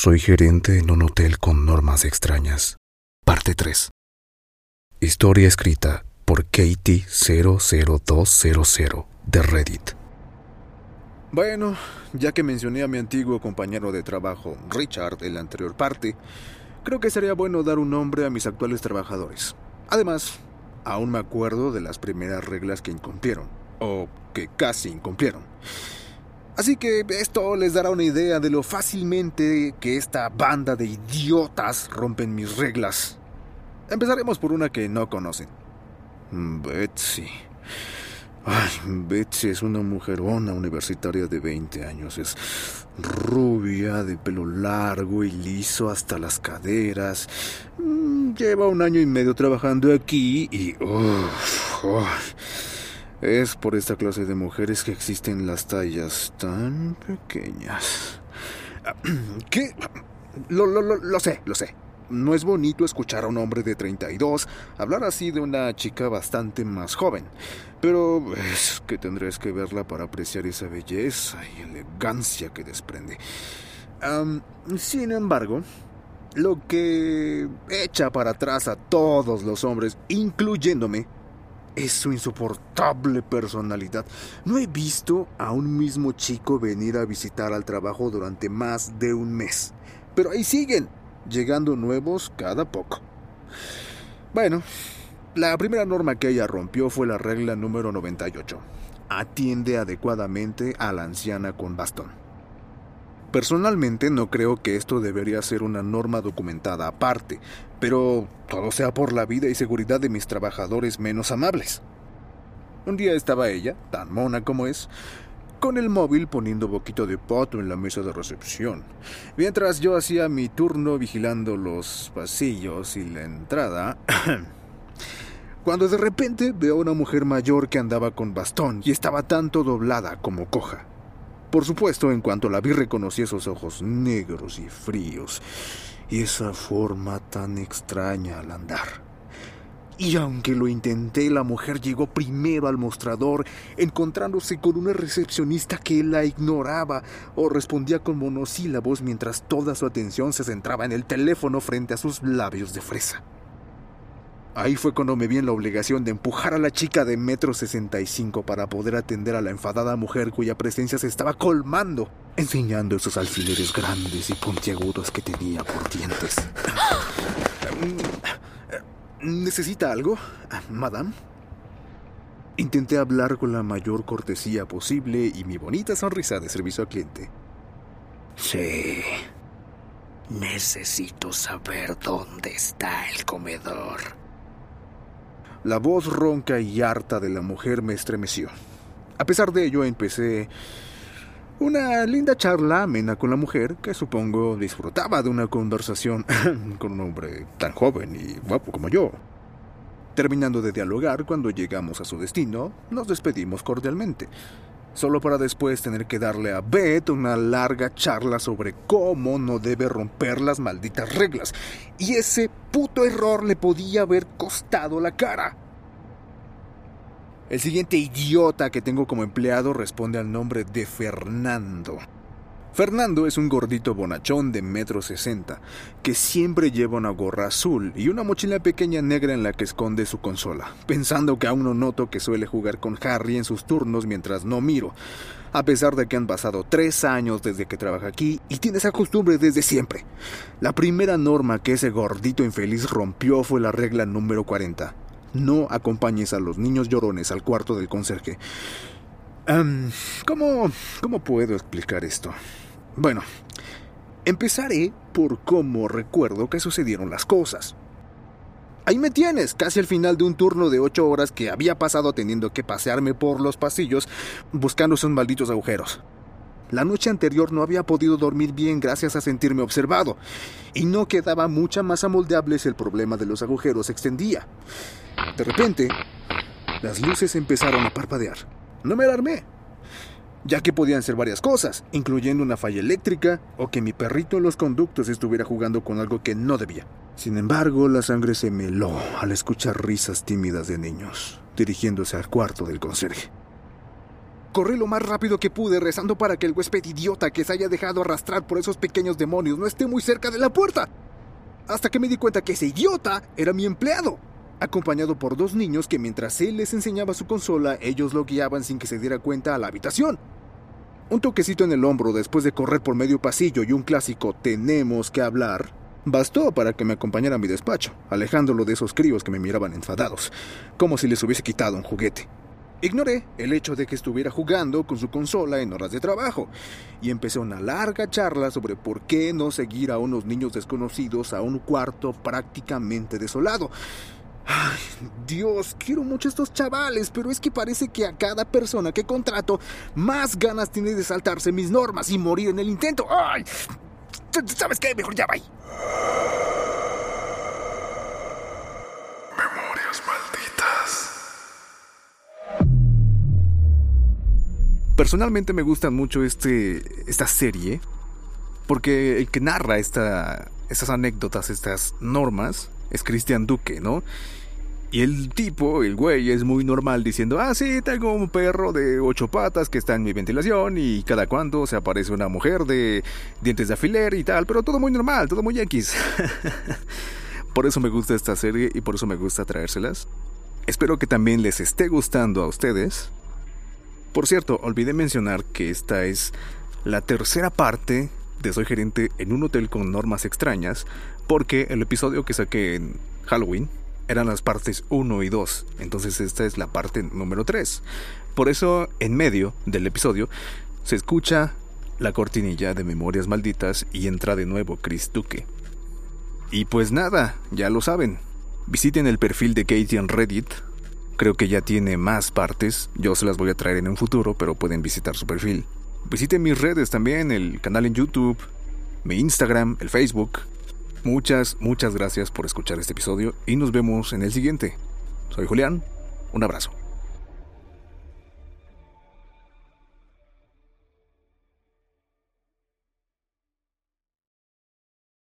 Soy gerente en un hotel con normas extrañas. Parte 3. Historia escrita por Katie00200 de Reddit. Bueno, ya que mencioné a mi antiguo compañero de trabajo, Richard, en la anterior parte, creo que sería bueno dar un nombre a mis actuales trabajadores. Además, aún me acuerdo de las primeras reglas que incumplieron, o que casi incumplieron. Así que esto les dará una idea de lo fácilmente que esta banda de idiotas rompen mis reglas. Empezaremos por una que no conocen. Betsy. Ay, Betsy es una mujerona universitaria de 20 años. Es rubia, de pelo largo y liso hasta las caderas. Mm, Lleva un año y medio trabajando aquí y... uf. Es por esta clase de mujeres que existen las tallas tan pequeñas. ¿Qué? Lo, lo, lo, lo sé, lo sé. No es bonito escuchar a un hombre de 32 hablar así de una chica bastante más joven. Pero es que tendrías que verla para apreciar esa belleza y elegancia que desprende. Sin embargo, lo que echa para atrás a todos los hombres, incluyéndome, es su insoportable personalidad. No he visto a un mismo chico venir a visitar al trabajo durante más de un mes. Pero ahí siguen, llegando nuevos cada poco. Bueno, la primera norma que ella rompió fue la regla número 98. Atiende adecuadamente a la anciana con bastón. Personalmente no creo que esto debería ser una norma documentada aparte, pero todo sea por la vida y seguridad de mis trabajadores menos amables. Un día estaba ella, tan mona como es, con el móvil poniendo boquito de poto en la mesa de recepción, mientras yo hacía mi turno vigilando los pasillos y la entrada. Cuando de repente veo a una mujer mayor que andaba con bastón y estaba tanto doblada como coja. Por supuesto, en cuanto la vi reconocí esos ojos negros y fríos y esa forma tan extraña al andar. Y aunque lo intenté, la mujer llegó primero al mostrador, encontrándose con una recepcionista que la ignoraba o respondía con monosílabos mientras toda su atención se centraba en el teléfono frente a sus labios de fresa. Ahí fue cuando me vi en la obligación de empujar a la chica de metro sesenta y cinco para poder atender a la enfadada mujer cuya presencia se estaba colmando, enseñando esos alfileres grandes y puntiagudos que tenía por dientes. ¿Necesita algo, madame? Intenté hablar con la mayor cortesía posible y mi bonita sonrisa de servicio al cliente. Sí. Necesito saber dónde está el comedor. La voz ronca y harta de la mujer me estremeció. A pesar de ello, empecé una linda charla amena con la mujer que supongo disfrutaba de una conversación con un hombre tan joven y guapo como yo. Terminando de dialogar, cuando llegamos a su destino, nos despedimos cordialmente, solo para después tener que darle a Beth una larga charla sobre cómo no debe romper las malditas reglas, y ese puto error le podía haber costado la cara. El siguiente idiota que tengo como empleado responde al nombre de Fernando. Fernando es un gordito bonachón de metro sesenta, que siempre lleva una gorra azul y una mochila pequeña negra en la que esconde su consola, pensando que aún no noto que suele jugar con Harry en sus turnos mientras no miro, a pesar de que han pasado tres años desde que trabaja aquí y tiene esa costumbre desde siempre. La primera norma que ese gordito infeliz rompió fue la regla número 40. No acompañes a los niños llorones al cuarto del conserje. ¿cómo, ¿Cómo puedo explicar esto? Bueno, empezaré por cómo recuerdo que sucedieron las cosas. Ahí me tienes, casi al final de un turno de ocho horas que había pasado teniendo que pasearme por los pasillos buscando esos malditos agujeros. La noche anterior no había podido dormir bien gracias a sentirme observado, y no quedaba mucha masa moldeable si el problema de los agujeros se extendía. De repente, las luces empezaron a parpadear. No me alarmé, ya que podían ser varias cosas, incluyendo una falla eléctrica o que mi perrito en los conductos estuviera jugando con algo que no debía. Sin embargo, la sangre se me heló al escuchar risas tímidas de niños, dirigiéndose al cuarto del conserje. Corrí lo más rápido que pude, rezando para que el huésped idiota que se haya dejado arrastrar por esos pequeños demonios no esté muy cerca de la puerta. Hasta que me di cuenta que ese idiota era mi empleado, acompañado por dos niños que mientras él les enseñaba su consola, ellos lo guiaban sin que se diera cuenta a la habitación. Un toquecito en el hombro después de correr por medio pasillo y un clásico tenemos que hablar bastó para que me acompañara a mi despacho, alejándolo de esos críos que me miraban enfadados, como si les hubiese quitado un juguete. Ignoré el hecho de que estuviera jugando con su consola en horas de trabajo y empecé una larga charla sobre por qué no seguir a unos niños desconocidos a un cuarto prácticamente desolado. Ay, Dios, quiero mucho a estos chavales, pero es que parece que a cada persona que contrato más ganas tiene de saltarse mis normas y morir en el intento. ¡Ay! ¿Sabes qué? Mejor ya va. Memorias malditas. Personalmente me gusta mucho este, esta serie porque el que narra esta, estas anécdotas, estas normas, es Cristian Duque, ¿no? Y el tipo, el güey, es muy normal diciendo, ah, sí, tengo un perro de ocho patas que está en mi ventilación y cada cuando se aparece una mujer de dientes de alfiler y tal, pero todo muy normal, todo muy X. por eso me gusta esta serie y por eso me gusta traérselas. Espero que también les esté gustando a ustedes. Por cierto, olvidé mencionar que esta es la tercera parte de Soy gerente en un hotel con normas extrañas, porque el episodio que saqué en Halloween eran las partes 1 y 2, entonces esta es la parte número 3. Por eso, en medio del episodio, se escucha la cortinilla de Memorias Malditas y entra de nuevo Chris Duque. Y pues nada, ya lo saben. Visiten el perfil de Katie en Reddit. Creo que ya tiene más partes. Yo se las voy a traer en un futuro, pero pueden visitar su perfil. Visiten mis redes también, el canal en YouTube, mi Instagram, el Facebook, Muchas, muchas gracias por escuchar este episodio y nos vemos en el siguiente. Soy Julián, un abrazo.